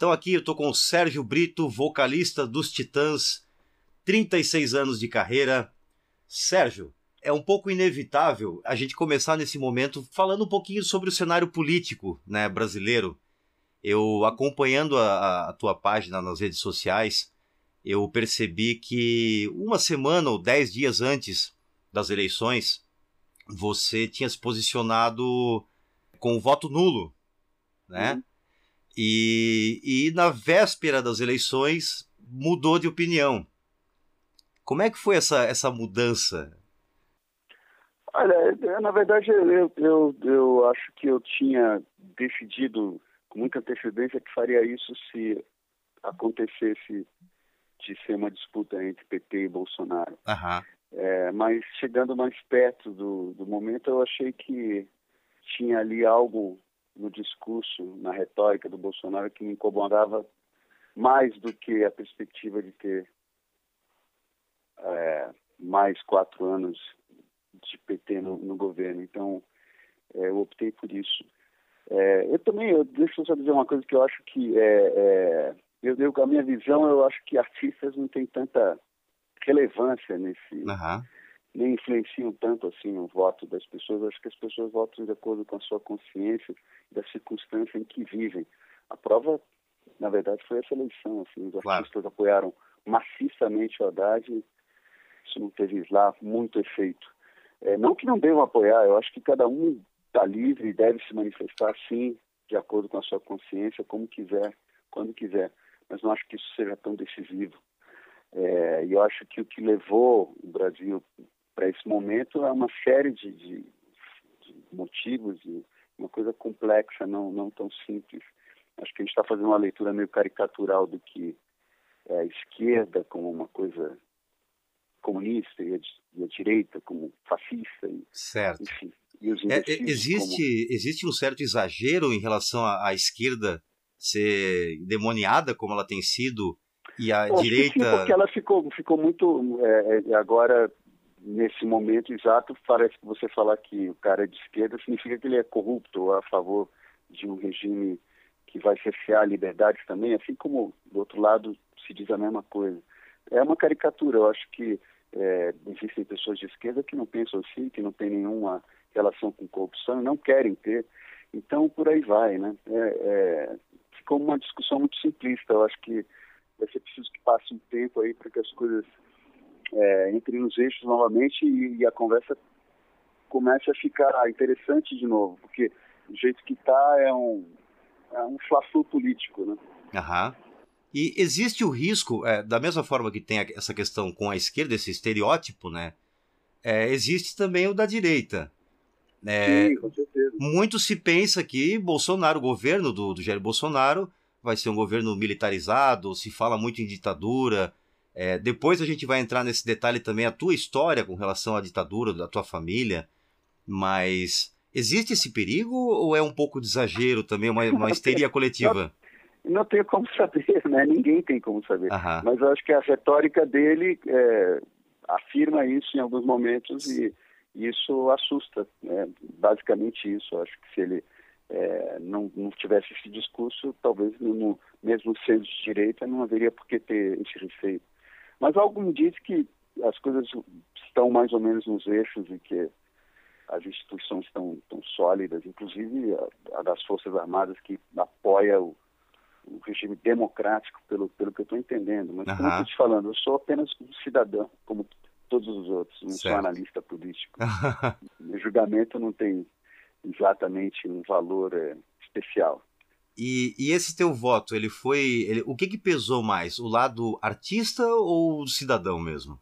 Então aqui eu tô com o Sérgio Brito, vocalista dos Titãs, 36 anos de carreira. Sérgio, é um pouco inevitável a gente começar nesse momento falando um pouquinho sobre o cenário político né, brasileiro. Eu, acompanhando a, a tua página nas redes sociais, eu percebi que uma semana ou dez dias antes das eleições, você tinha se posicionado com o voto nulo, né? Uhum. E, e na véspera das eleições mudou de opinião. Como é que foi essa, essa mudança? Olha, na verdade eu, eu, eu acho que eu tinha decidido com muita antecedência que faria isso se acontecesse de ser uma disputa entre PT e Bolsonaro. Uhum. É, mas chegando mais perto do, do momento, eu achei que tinha ali algo no discurso, na retórica do Bolsonaro que me incomodava mais do que a perspectiva de ter é, mais quatro anos de PT no, no governo. Então, é, eu optei por isso. É, eu também, eu, deixa eu só dizer uma coisa que eu acho que é, é eu, eu, a minha visão, eu acho que artistas não têm tanta relevância nesse, uhum nem influenciam tanto assim o voto das pessoas. Acho que as pessoas votam de acordo com a sua consciência e da circunstância em que vivem. A prova, na verdade, foi essa eleição. Assim, os claro. artistas apoiaram maciçamente o Haddad. Isso não teve lá muito efeito. É, não que não devam apoiar, eu acho que cada um está livre e deve se manifestar, sim, de acordo com a sua consciência, como quiser, quando quiser. Mas não acho que isso seja tão decisivo. É, e eu acho que o que levou o Brasil para esse momento é uma série de, de, de motivos e uma coisa complexa, não, não tão simples. Acho que a gente está fazendo uma leitura meio caricatural do que é a esquerda como uma coisa comunista e a, e a direita como fascista. E, certo. Enfim, e os é, existe, como... existe um certo exagero em relação à, à esquerda ser demoniada como ela tem sido e a direita. Sim, porque ela ficou, ficou muito. É, é agora, nesse momento exato, parece que você falar que o cara é de esquerda significa que ele é corrupto a favor de um regime que vai cercear a liberdade também, assim como do outro lado se diz a mesma coisa. É uma caricatura, eu acho que é, existem pessoas de esquerda que não pensam assim, que não têm nenhuma relação com corrupção não querem ter. Então, por aí vai, né? É, é, ficou uma discussão muito simplista. Eu acho que vai ser preciso que passe um tempo aí para que as coisas é, entrem nos eixos novamente e, e, a conversa comece a ficar interessante de novo, porque o jeito que está é um, é um fla político, né? Aham. E existe o risco, é, da mesma forma que tem essa questão com a esquerda, esse estereótipo, né? É, existe também o da direita. É, Sim, com certeza. Muito se pensa que Bolsonaro, o governo do, do Jair Bolsonaro, vai ser um governo militarizado, se fala muito em ditadura. É, depois a gente vai entrar nesse detalhe também, a tua história com relação à ditadura da tua família. Mas existe esse perigo ou é um pouco de exagero também, uma, uma histeria coletiva? Não, não tenho como saber, né? Ninguém tem como saber. Aham. Mas eu acho que a retórica dele é, afirma isso em alguns momentos e isso assusta. É basicamente isso. Eu acho que se ele é, não, não, tivesse esse discurso, talvez no, mesmo sendo de direita não haveria por que ter esse receio. Mas algo me diz que as coisas estão mais ou menos nos eixos e que as instituições estão, estão sólidas, inclusive a, a, das Forças Armadas que apoia o, o regime democrático, pelo, pelo que eu estou entendendo. Mas, uhum. como eu estou te falando, eu sou apenas um cidadão, como todos os outros, não certo. sou analista político. Meu julgamento não tem exatamente um valor é, especial. E, e, esse teu voto, ele foi. Ele, o que, que pesou mais? O lado artista ou cidadão mesmo?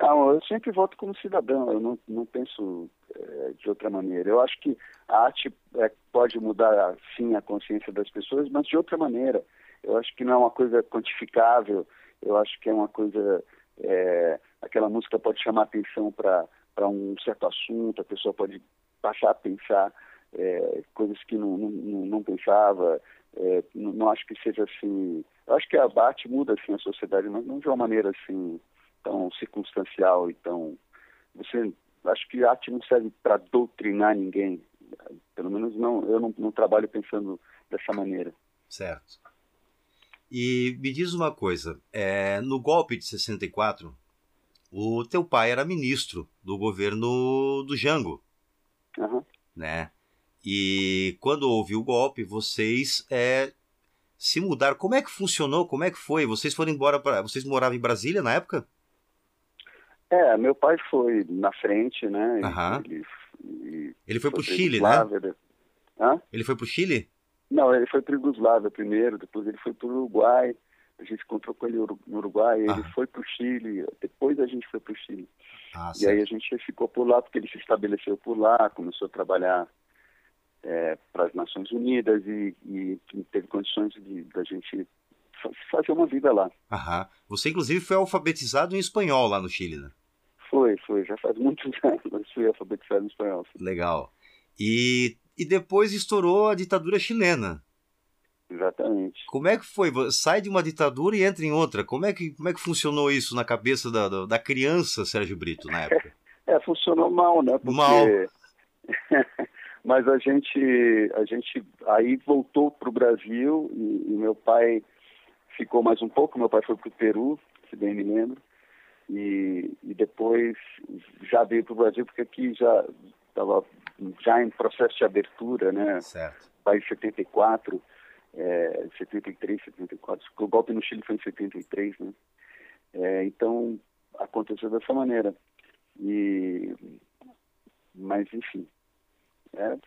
Não, eu sempre voto como cidadão, eu não, não penso é, de outra maneira. Eu acho que a arte é, pode mudar, sim, a consciência das pessoas, mas de outra maneira. Eu acho que não é uma coisa quantificável, eu acho que é uma coisa. É, aquela música pode chamar atenção para um certo assunto, a pessoa pode passar a pensar é, coisas que não, não, não pensava. É, não, não, acho que seja assim. Eu acho que a arte muda assim a sociedade, mas não de uma maneira assim tão circunstancial e tão. Você, acho que a arte não serve para doutrinar ninguém. Pelo menos não, eu não, não trabalho pensando dessa maneira. Certo. E me diz uma coisa, é, no golpe de 64, o teu pai era ministro do governo do Jango, uhum. né? E quando houve o golpe, vocês é, se mudaram. Como é que funcionou? Como é que foi? Vocês foram embora para, vocês moravam em Brasília na época? É, meu pai foi na frente, né? Uhum. Ele, ele foi, foi pro Chile, né? Hã? Ele foi pro Chile? Não, ele foi para Yugoslávia primeiro, depois ele foi para o Uruguai. A gente encontrou com ele no Uruguai, ah. ele foi para o Chile, depois a gente foi para o Chile. Ah, e aí a gente ficou por lá porque ele se estabeleceu por lá, começou a trabalhar é, para as Nações Unidas e, e, teve condições de da gente fazer uma vida lá. Aham. Você inclusive foi alfabetizado em espanhol lá no Chile, né? Foi, foi. Já faz muitos anos fui alfabetizado em espanhol. Legal. E e depois estourou a ditadura chilena. Exatamente. Como é que foi? Sai de uma ditadura e entra em outra. Como é que, como é que funcionou isso na cabeça da, da criança, Sérgio Brito, na época? É, funcionou mal, né? Porque... Mal. Mas a gente, a gente aí voltou para o Brasil e, e, meu pai ficou mais um pouco. Meu pai foi para o Peru, se bem me lembro. E, e depois já veio para o Brasil porque aqui já estava já em processo de abertura, né? Certo. País 74, é, 73, 74. O golpe no Chile foi em 73, né? É, então aconteceu dessa maneira. E, mas enfim, é,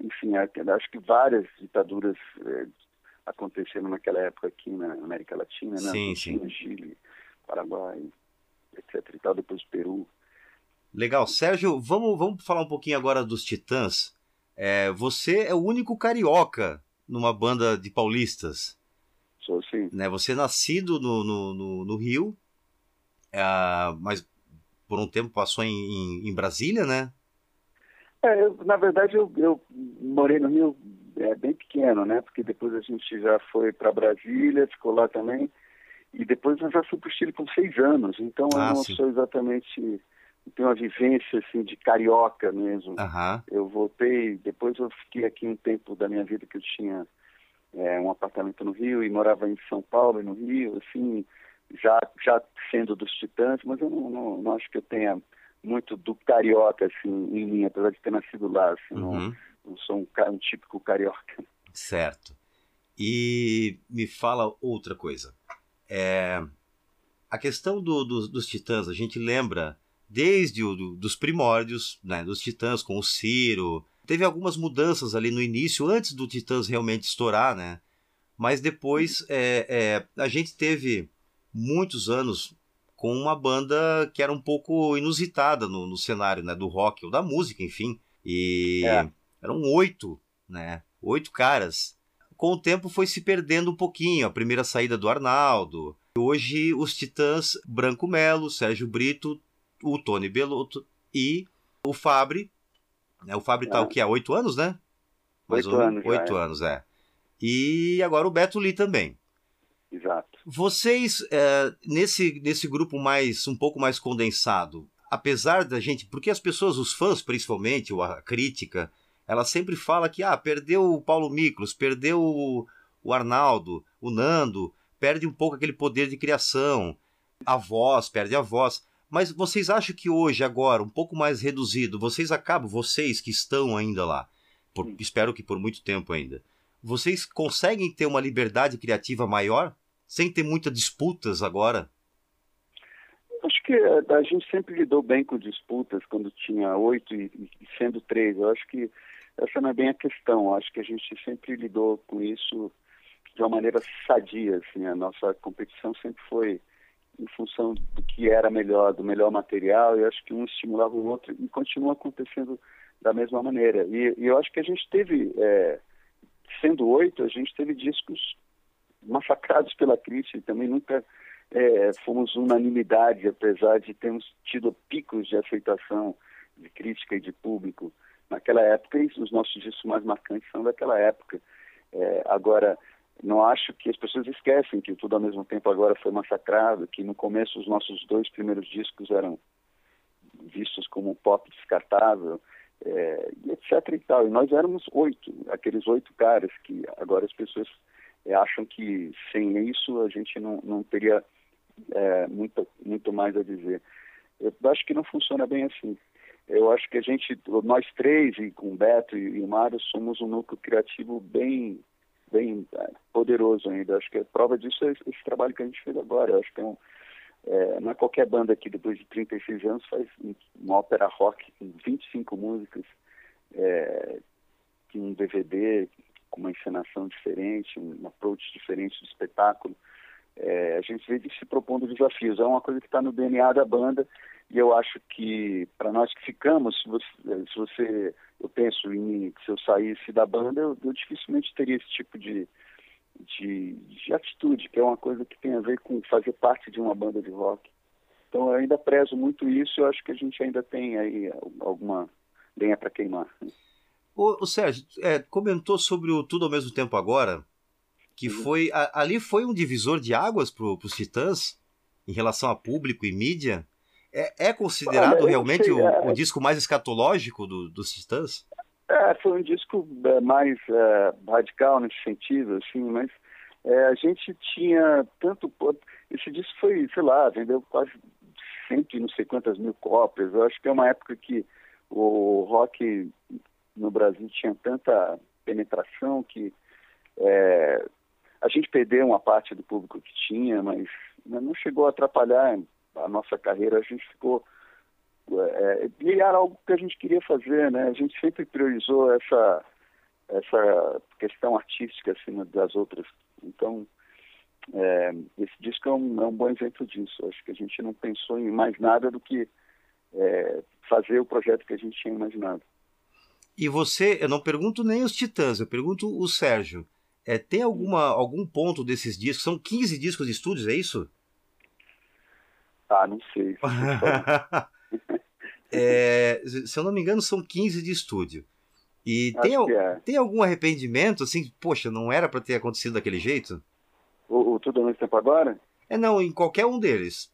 enfim, é, acho que várias ditaduras é, aconteceram naquela época aqui na América Latina, né? Sim, sim. Chile, Paraguai, etc. E tal, depois Peru. Legal. Sérgio, vamos, vamos falar um pouquinho agora dos Titãs. É, você é o único carioca numa banda de paulistas. Sou sim. Né? Você é nascido no, no, no, no Rio, é, mas por um tempo passou em, em, em Brasília, né? É, eu, na verdade, eu, eu, morei no Rio é, bem pequeno, né? Porque depois a gente já foi para Brasília, ficou lá também. E depois eu já fui para o Chile com seis anos. Então ah, eu não sim. sou exatamente tenho uma vivência assim de carioca mesmo. Uhum. Eu voltei, depois eu fiquei aqui um tempo da minha vida que eu tinha é, um apartamento no Rio e morava em São Paulo e no Rio, assim, já já sendo dos Titãs, mas eu não, não, não acho que eu tenha muito do carioca assim em mim, apesar de ter nascido lá, assim, uhum. não, não, sou um, um típico carioca. Certo. E me fala outra coisa. É, a questão do, do, dos Titãs, a gente lembra desde o do, dos primórdios, né, dos Titãs com o Ciro. Teve algumas mudanças ali no início, antes do Titãs realmente estourar, né? Mas depois é, é, a gente teve muitos anos com uma banda que era um pouco inusitada no, no cenário né, do rock ou da música, enfim. E é. eram oito, né? Oito caras. Com o tempo foi se perdendo um pouquinho. A primeira saída do Arnaldo. Hoje os Titãs, Branco Melo, Sérgio Brito, o Tony Belotto e o Fabri. Né? O Fabri tá é. o que? Há oito anos, né? Mais oito anos. Oito é. anos, é. E agora o Beto Lee também. Exato. Vocês, é, nesse, nesse grupo mais um pouco mais condensado, apesar da gente. Porque as pessoas, os fãs principalmente, ou a crítica, ela sempre fala que ah, perdeu o Paulo Miklos, perdeu o, o Arnaldo, o Nando, perde um pouco aquele poder de criação. A voz, perde a voz. Mas vocês acham que hoje, agora, um pouco mais reduzido, vocês acabam, vocês que estão ainda lá, por, espero que por muito tempo ainda, vocês conseguem ter uma liberdade criativa maior, sem ter muitas disputas agora? Acho que a gente sempre lidou bem com disputas quando tinha oito e, e sendo três. Eu acho que essa não é bem a questão. Eu acho que a gente sempre lidou com isso de uma maneira sadia. Assim. A nossa competição sempre foi em função do que era melhor, do melhor material, e acho que um estimulava o outro e continua acontecendo da mesma maneira. E, e eu acho que a gente teve, é, sendo oito, a gente teve discos massacrados pela crítica, e também nunca é, fomos unanimidade, apesar de termos tido picos de aceitação de crítica e de público naquela época, e os nossos discos mais marcantes são daquela época. É, agora, não acho que as pessoas esquecem que tudo ao mesmo tempo agora foi massacrado, que no começo os nossos dois primeiros discos eram vistos como pop descartável, é, etc e tal. E nós éramos oito, aqueles oito caras que agora as pessoas é, acham que sem isso a gente não, não teria é, muito, muito mais a dizer. Eu acho que não funciona bem assim. Eu acho que a gente, nós três, e com o Beto e, o Mário, somos um núcleo criativo bem, bem é, poderoso ainda. Acho que a prova disso é esse trabalho que a gente fez agora. Eu acho que é um, é, não é qualquer banda que depois de 36 anos faz uma ópera rock com 25 músicas, é, um DVD com uma encenação diferente, um approach diferente do espetáculo. É, a gente vê se propondo desafios. É uma coisa que está no DNA da banda e eu acho que para nós que ficamos, se você, se você, eu penso em mim, que se eu saísse da banda, eu, eu dificilmente teria esse tipo de, de, de, atitude, que é uma coisa que tem a ver com fazer parte de uma banda de rock. Então eu ainda prezo muito isso eu acho que a gente ainda tem aí alguma lenha para queimar. O, o Sérgio, é, comentou sobre o Tudo ao Mesmo Tempo Agora, que uhum. foi. A, ali foi um divisor de águas para os Titãs em relação a público e mídia. É, é considerado Olha, realmente sei, o, é... o, disco mais escatológico do, dos Titãs? É, foi um disco é, mais é, radical nesse sentido, assim, mas é, a gente tinha tanto. Esse disco foi, sei lá, vendeu quase cento e não sei quantas mil cópias. Eu acho que é uma época que o rock no Brasil tinha tanta penetração que é, a gente perdeu uma parte do público que tinha, mas não chegou a atrapalhar a nossa carreira. A gente ficou é, e era algo que a gente queria fazer, né? A gente sempre priorizou essa essa questão artística acima das outras. Então, é, esse disco é um, é um, bom exemplo disso. Acho que a gente não pensou em mais nada do que é, fazer o projeto que a gente tinha imaginado. E você, eu não pergunto nem os Titãs, eu pergunto o Sérgio. É, tem alguma, algum ponto desses discos? São 15 discos de estúdios, é isso? Ah, não sei. é, se eu não me engano, são 15 de estúdio. E tem, é. tem algum arrependimento, assim, poxa, não era para ter acontecido daquele jeito? O, o Tudo ao mesmo tempo agora? É, não, em qualquer um deles.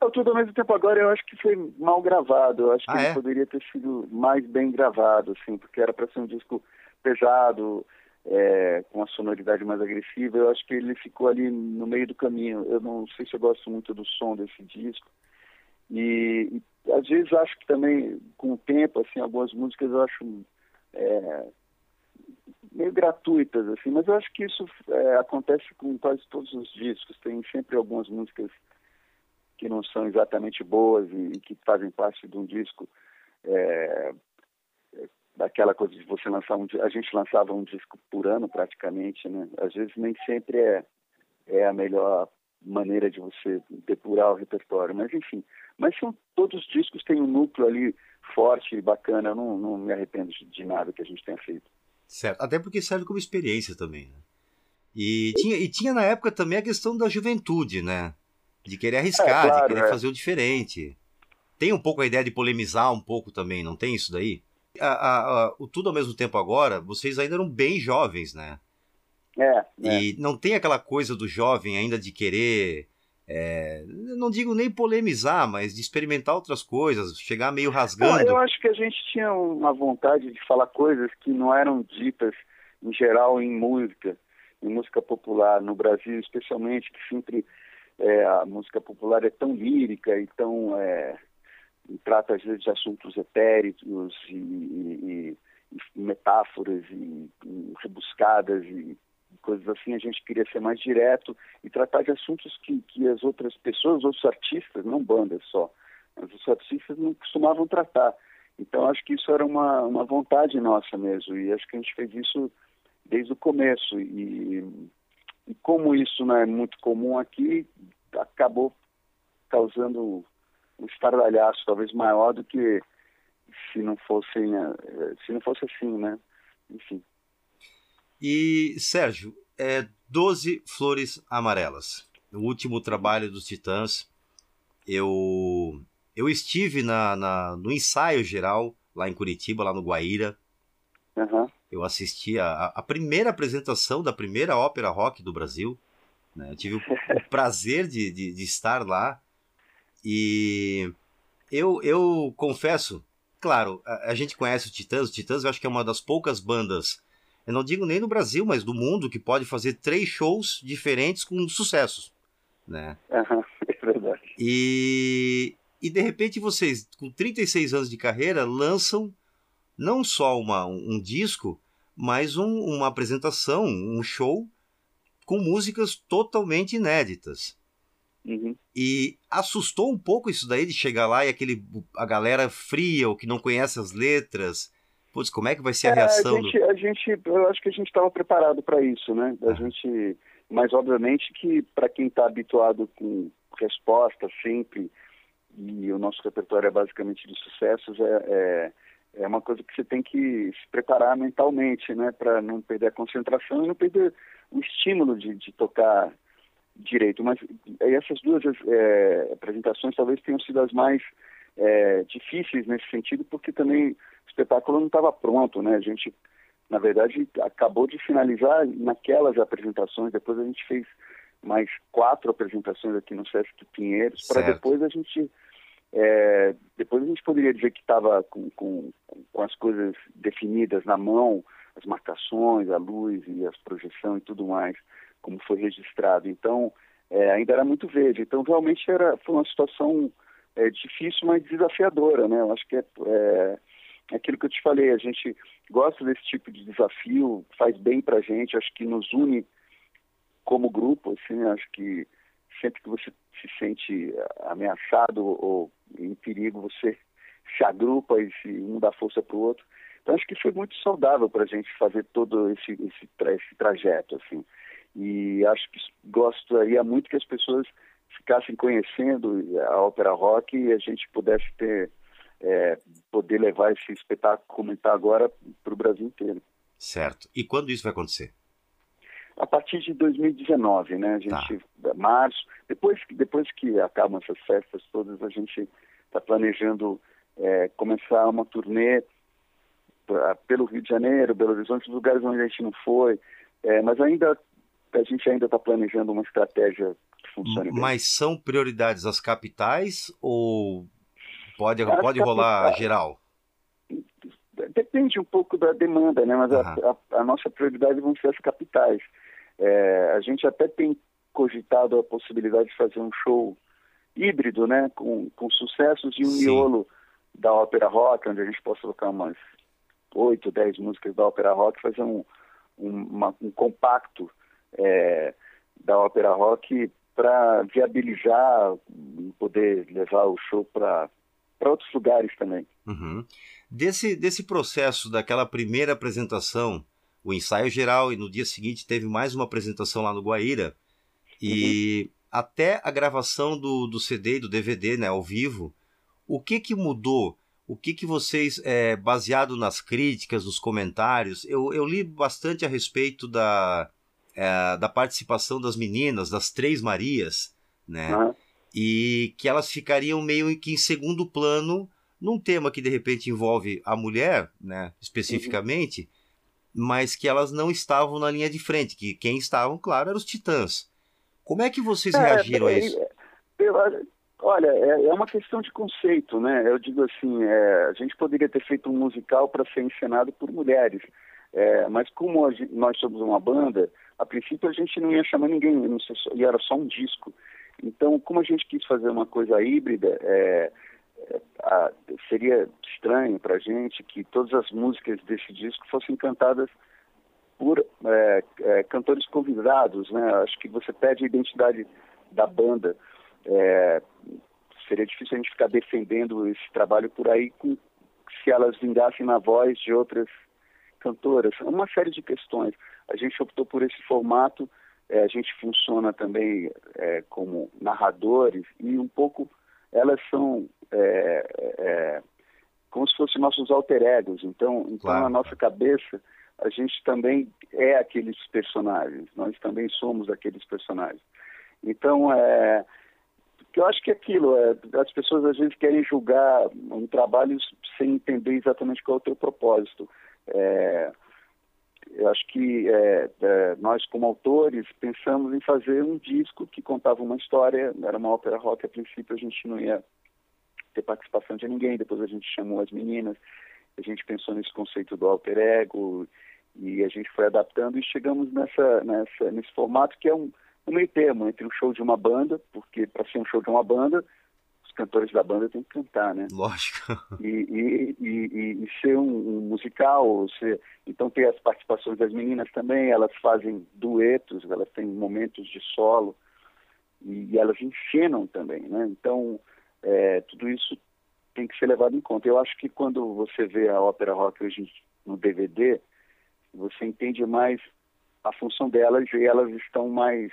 O Tudo ao mesmo tempo agora eu acho que foi mal gravado. Eu acho que ah, ele é? poderia ter sido mais bem gravado, assim, porque era para ser um disco pesado, é, com uma sonoridade mais agressiva. Eu acho que ele ficou ali no meio do caminho. Eu não sei se eu gosto muito do som desse disco. E, e às vezes acho que também, com o tempo, assim, algumas músicas eu acho é, meio gratuitas, assim, mas eu acho que isso é, acontece com quase todos os discos. Tem sempre algumas músicas que não são exatamente boas e, e que fazem parte de um disco é, daquela coisa de você lançar um a gente lançava um disco por ano praticamente né? Às vezes nem sempre é é a melhor maneira de você depurar o repertório mas enfim. Mas são todos os discos têm um núcleo ali forte e bacana eu não, não me arrependo de nada que a gente tenha feito. Certo. Até porque serve como experiência também né? e tinha e tinha na época também a questão da juventude né de querer arriscar, é, claro, de querer é. fazer o diferente. Tem um pouco a ideia de polemizar um pouco também, não tem isso daí? A, a, a, o Tudo ao mesmo tempo agora, vocês ainda eram bem jovens, né? É, E é. não tem aquela coisa do jovem ainda de querer. É, não digo nem polemizar, mas de experimentar outras coisas, chegar meio rasgando. Eu acho que a gente tinha uma vontade de falar coisas que não eram ditas em geral em música, em música popular no Brasil, especialmente que sempre é, a música popular é tão lírica e tão é, e trata às vezes de assuntos etéricos e, e, e metáforas e, rebuscadas e coisas assim. A gente queria ser mais direto e tratar de assuntos que, que as outras pessoas outros artistas não bandas só os artistas não costumavam tratar. Então acho que isso era uma, uma vontade nossa mesmo e acho que a gente fez isso desde o começo e e como isso não é muito comum aqui, acabou causando um estardalhaço talvez maior do que se não fosse né, se não fosse assim, né? Enfim. E Sérgio, é 12 flores amarelas. O último trabalho dos Titãs, eu eu estive na, na no ensaio geral lá em Curitiba, lá no Guaíra. Uhum eu assisti a, a primeira apresentação da primeira ópera rock do Brasil. Né? Eu tive o, o prazer de, de, de, estar lá. E eu, eu confesso, claro, a, a, gente conhece o Titãs. O Titãs eu acho que é uma das poucas bandas eu não digo nem no Brasil, mas do mundo, que pode fazer três shows diferentes com sucessos, né? Uhum, é verdade. E, e de repente vocês, com 36 anos de carreira, lançam não só uma, um disco, mas um, uma apresentação, um show com músicas totalmente inéditas. Uhum. E assustou um pouco isso daí de chegar lá e aquele a galera fria, ou que não conhece as letras. Putz, como é que vai ser a é, reação? A gente, do... a gente, eu acho que a gente estava preparado para isso, né? A ah. gente, mas obviamente que para quem está habituado com resposta sempre e o nosso repertório é basicamente de sucessos é, é, é uma coisa que você tem que se preparar mentalmente, né? Para não perder a concentração e não perder o estímulo de, de tocar direito. Mas essas duas é, apresentações talvez tenham sido as mais é, difíceis nesse sentido, porque também o espetáculo não estava pronto, né? A gente, na verdade, acabou de finalizar naquelas apresentações, depois a gente fez mais quatro apresentações aqui no Sesc Pinheiros, para depois a gente é, depois a gente poderia dizer que estava com, com, com, as coisas definidas na mão, as marcações, a luz e a projeção e tudo mais como foi registrado. Então, é, ainda era muito verde. Então, realmente era, foi uma situação é, difícil, mas desafiadora, né? Eu acho que é, é, aquilo que eu te falei, a gente gosta desse tipo de desafio, faz bem para a gente, acho que nos une como grupo, assim, acho que sempre que você se sente ameaçado ou em perigo, você se agrupa e se um dá força para o outro. Então acho que foi muito saudável para a gente fazer todo esse, esse, esse trajeto, assim. E acho que gostaria muito que as pessoas ficassem conhecendo a ópera rock e a gente pudesse ter é, poder levar esse espetáculo como está agora para o Brasil inteiro. Certo. E quando isso vai acontecer? A partir de 2019, né? A gente, tá. março, depois, depois que acabam essas festas todas, a gente está planejando é, começar uma turnê pra, pelo Rio de Janeiro, Belo Horizonte, lugares onde a gente não foi, é, mas ainda a gente ainda está planejando uma estratégia que funcione bem. Mas são prioridades as capitais ou pode, pode rolar geral? Depende um pouco da demanda, né? Mas uhum. a, a, a, nossa prioridade vão ser as capitais. É, a gente até tem cogitado a possibilidade de fazer um show híbrido, né? Com, com sucessos e um Sim. miolo da ópera rock, onde a gente possa tocar umas oito, dez músicas da ópera rock, fazer um, um, uma, um compacto é, da ópera rock para viabilizar poder levar o show para outros lugares também. Uhum. Desse, desse processo, daquela primeira apresentação, o ensaio geral, e no dia seguinte teve mais uma apresentação lá no Guaíra, e uhum. até a gravação do, do CD e do DVD, né, ao vivo, o que que mudou? O que que vocês, é, baseado nas críticas, nos comentários, eu, eu li bastante a respeito da, é, da participação das meninas, das Três Marias, né? Uhum. E que elas ficariam meio que em segundo plano num tema que de repente envolve a mulher, né, especificamente, uhum. Mas que elas não estavam na linha de frente, que quem estavam, claro, eram os titãs. Como é que vocês é, reagiram é, a isso? olha, é, é, uma questão de conceito, né? Eu digo assim, é, a gente poderia ter feito um musical para ser encenado por mulheres, é, mas como nós somos uma banda, a princípio a gente não ia chamar ninguém, não sei, e era só um disco. Então, como a gente quis fazer uma coisa híbrida, é, é, a, seria estranho para a gente que todas as músicas desse disco fossem cantadas por é, é, cantores convidados, né? Acho que você perde a identidade da banda. É, seria difícil a gente ficar defendendo esse trabalho por aí com, se elas vingassem na voz de outras cantoras. Uma série de questões. A gente optou por esse formato, é, a gente funciona também é, como narradores e um pouco elas são é, é como se fossem nossos alter egos. Então, então claro. na nossa cabeça a gente também é aqueles personagens, nós também somos aqueles personagens. Então, é, eu acho que é aquilo, é, as pessoas às vezes querem julgar um trabalho sem entender exatamente qual é o teu propósito. É, eu acho que é, é, nós, como autores, pensamos em fazer um disco que contava uma história, era uma ópera rock, a princípio a gente não ia ter participação de ninguém, depois a gente chamou as meninas, a gente pensou nesse conceito do alter ego, E a gente foi adaptando e chegamos nessa, nessa, nesse formato que é um, um meio termo entre um show de uma banda, porque para ser um show de uma banda, os cantores da banda têm que cantar, né? Lógico. E, e, e, e ser um, um musical, ser, então tem as participações das meninas também, elas fazem duetos, elas têm momentos de solo e, e elas ensinam também, né? Então, é, tudo isso tem que ser levado em conta. Eu acho que quando você vê a ópera rock hoje no DVD, você entende mais a função delas e elas estão mais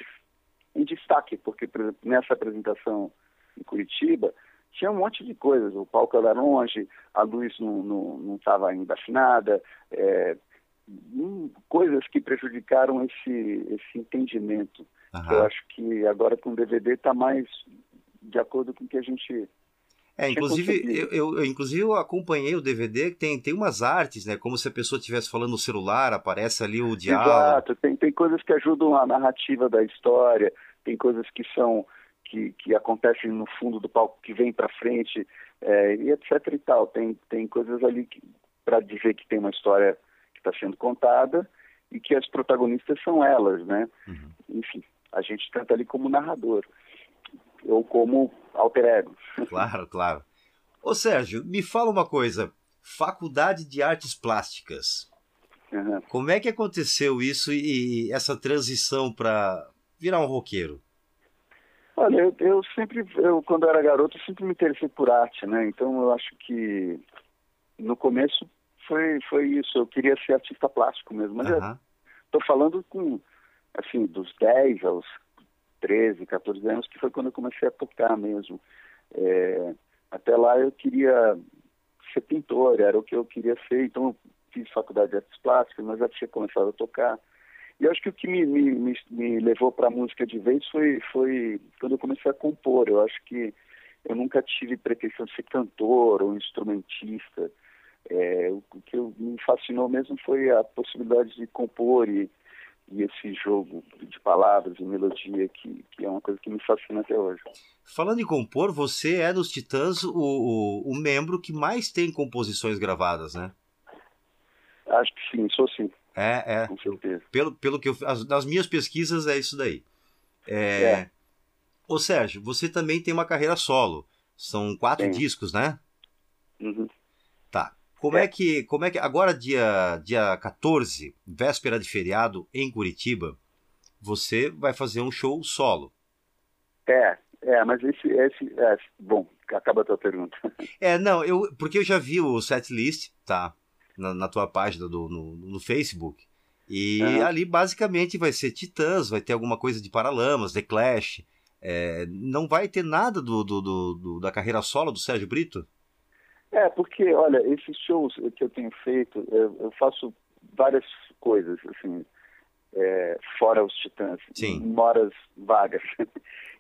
em destaque, porque, por exemplo, nessa apresentação em Curitiba, tinha um monte de coisas. O palco era longe, a luz não estava ainda afinada, é, hum, coisas que prejudicaram esse, esse entendimento. Uhum. Eu acho que agora com o DVD está mais de acordo com o que a gente é, inclusive eu, eu, eu, inclusive eu acompanhei o DVD que tem, tem umas artes, né? Como se a pessoa estivesse falando no celular, aparece ali o diálogo. Exato, tem, tem coisas que ajudam a narrativa da história, tem coisas que são que, que acontecem no fundo do palco que vem para frente, é, e etc e tal. Tem, tem coisas ali para dizer que tem uma história que está sendo contada e que as protagonistas são elas, né? Uhum. Enfim, a gente canta ali como narrador ou como alter ego. Claro, claro. Ô Sérgio, me fala uma coisa. Faculdade de Artes Plásticas. Uhum. Como é que aconteceu isso e essa transição para virar um roqueiro? Olha, eu, eu sempre, eu, quando eu era garoto, eu sempre me interessei por arte, né? Então eu acho que no começo foi, foi isso. Eu queria ser artista plástico mesmo. Mas uhum. estou falando com, assim, dos 10 aos 13, 14 anos, que foi quando eu comecei a tocar mesmo. É, até lá eu queria ser pintor, era o que eu queria ser, então eu fiz faculdade de artes plásticas, mas já tinha começado a tocar. E acho que o que me, me, me, me levou para a música de vez foi, foi quando eu comecei a compor. Eu acho que eu nunca tive pretensão de ser cantor ou instrumentista. É, o que eu, me fascinou mesmo foi a possibilidade de compor e, e esse jogo de palavras e melodia que, que é uma coisa que me fascina até hoje. Falando em compor, você é dos Titãs o, o, o membro que mais tem composições gravadas, né? Acho que sim, sou sim. É, é. Com certeza. Pelo, pelo que eu, as, nas minhas pesquisas é isso daí. É... é. Ô Sérgio, você também tem uma carreira solo. São quatro Sim. discos, né? Uhum. Como é. é. que. Como é que. Agora, dia, dia 14, véspera de feriado, em Curitiba, você vai fazer um show solo. É, é, mas esse. esse é, bom, acaba a tua pergunta. É, não, eu, porque eu já vi o setlist, tá? Na, na tua página do, no, no Facebook. E ali basicamente vai ser Titãs, vai ter alguma coisa de Paralamas, The Clash. É, não vai ter nada do, do, do, da carreira solo do Sérgio Brito? É, porque, olha, esses shows que eu tenho feito, eu, faço várias coisas, assim, é, fora os Titãs, Sim. horas vagas.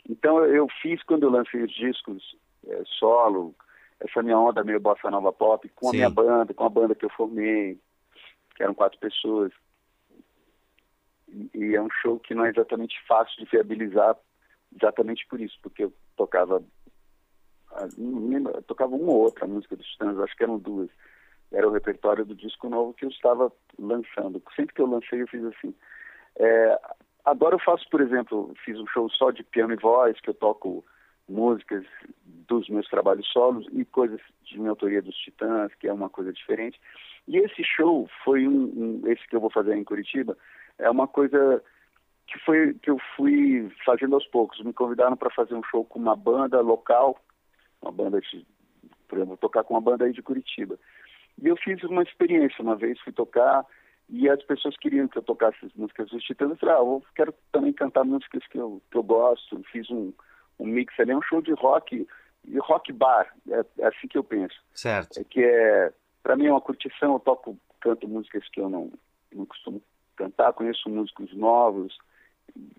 então eu fiz quando eu lancei os discos é, solo, essa minha onda meio bossa nova pop, com a minha banda, com a banda que eu formei, que eram quatro pessoas. E, e é um show que não é exatamente fácil de viabilizar, exatamente por isso, porque eu tocava eu tocava uma ou outra música dos Titãs, acho que eram duas. Era o repertório do disco novo que eu estava lançando. Sempre que eu lancei, eu fiz assim. É, agora eu faço, por exemplo, fiz um show só de piano e voz, que eu toco músicas dos meus trabalhos solos e coisas de minha autoria dos Titãs, que é uma coisa diferente. E esse show foi um, um esse que eu vou fazer em Curitiba, é uma coisa que foi que eu fui fazendo aos poucos. Me convidaram para fazer um show com uma banda local uma banda de, por exemplo, tocar com uma banda aí de Curitiba. E eu fiz uma experiência, uma vez fui tocar e as pessoas queriam que eu tocasse as músicas dos Titãs. Eu falei, ah, eu quero também cantar músicas que eu, que eu gosto. Fiz um, um mix ali, um show de rock, de rock bar, é, é assim que eu penso. Certo. É que é, para mim é uma curtição, eu toco, canto músicas que eu não, não costumo cantar, conheço músicos novos,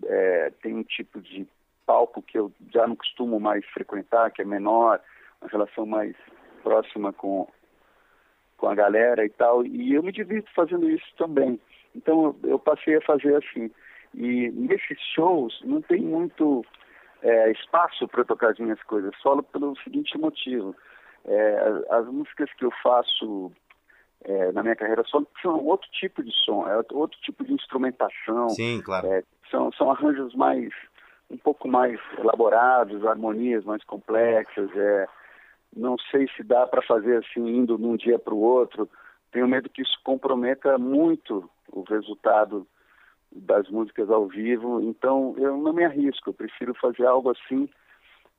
é, tem um tipo de palco que eu já não costumo mais frequentar, que é menor, uma relação mais próxima com, com a galera e tal. E eu me divirto fazendo isso também. Então eu passei a fazer assim. E nesses shows não tem muito é, espaço para tocar as minhas coisas, só pelo seguinte motivo. É, as músicas que eu faço é, na minha carreira só são outro tipo de som, é outro tipo de instrumentação. Sim, claro. É, são, são arranjos mais um pouco mais elaborados, harmonias mais complexas. É, não sei se dá para fazer assim indo de um dia para o outro. Tenho medo que isso comprometa muito o resultado das músicas ao vivo. Então eu não me arrisco. Eu prefiro fazer algo assim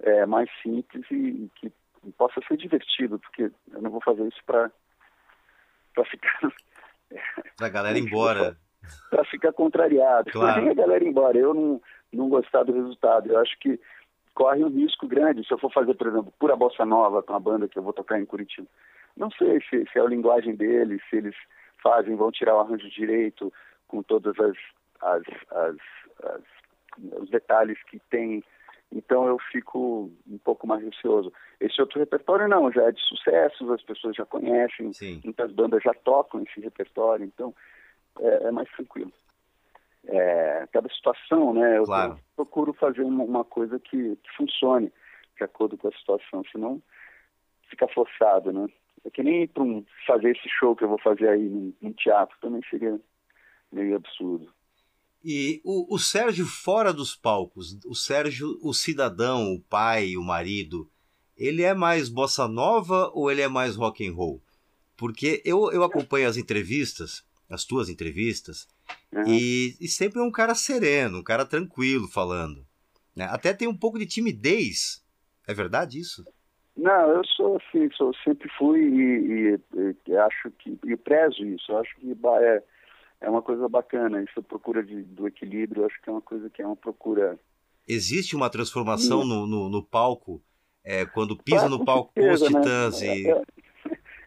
é, mais simples e, que possa ser divertido, porque eu não vou fazer isso para ficar para a galera ir embora para ficar contrariado claro. a galera ir embora eu não não gostar do resultado eu acho que corre um risco grande se eu for fazer por exemplo pura bossa nova com a banda que eu vou tocar em Curitiba não sei se, se é a linguagem deles se eles fazem vão tirar o arranjo direito com todas as, as, as, as os detalhes que tem então eu fico um pouco mais receoso. Esse outro repertório não, já é de sucessos, as pessoas já conhecem, Sim. muitas bandas já tocam esse repertório, então é, é mais tranquilo. É, cada situação, né? Eu claro. procuro fazer uma, uma coisa que, que, funcione de acordo com a situação, senão fica forçado, né? É que nem para um, fazer esse show que eu vou fazer aí no, no teatro também seria meio absurdo. E o, o, Sérgio fora dos palcos, o Sérgio, o cidadão, o pai, o marido, ele é mais bossa nova ou ele é mais rock and roll? Porque eu, eu acompanho as entrevistas, as tuas entrevistas, uhum. e, e, sempre é um cara sereno, um cara tranquilo falando. Né? Até tem um pouco de timidez. É verdade isso? Não, eu sou assim, sou, sempre fui e, e, e acho que, e prezo isso, acho que é, é uma coisa bacana. Isso procura de, do equilíbrio, acho que é uma coisa que é uma procura. Existe uma transformação no, no, no, palco é, quando pisa ah, no palco com os né? titãs né? e. É,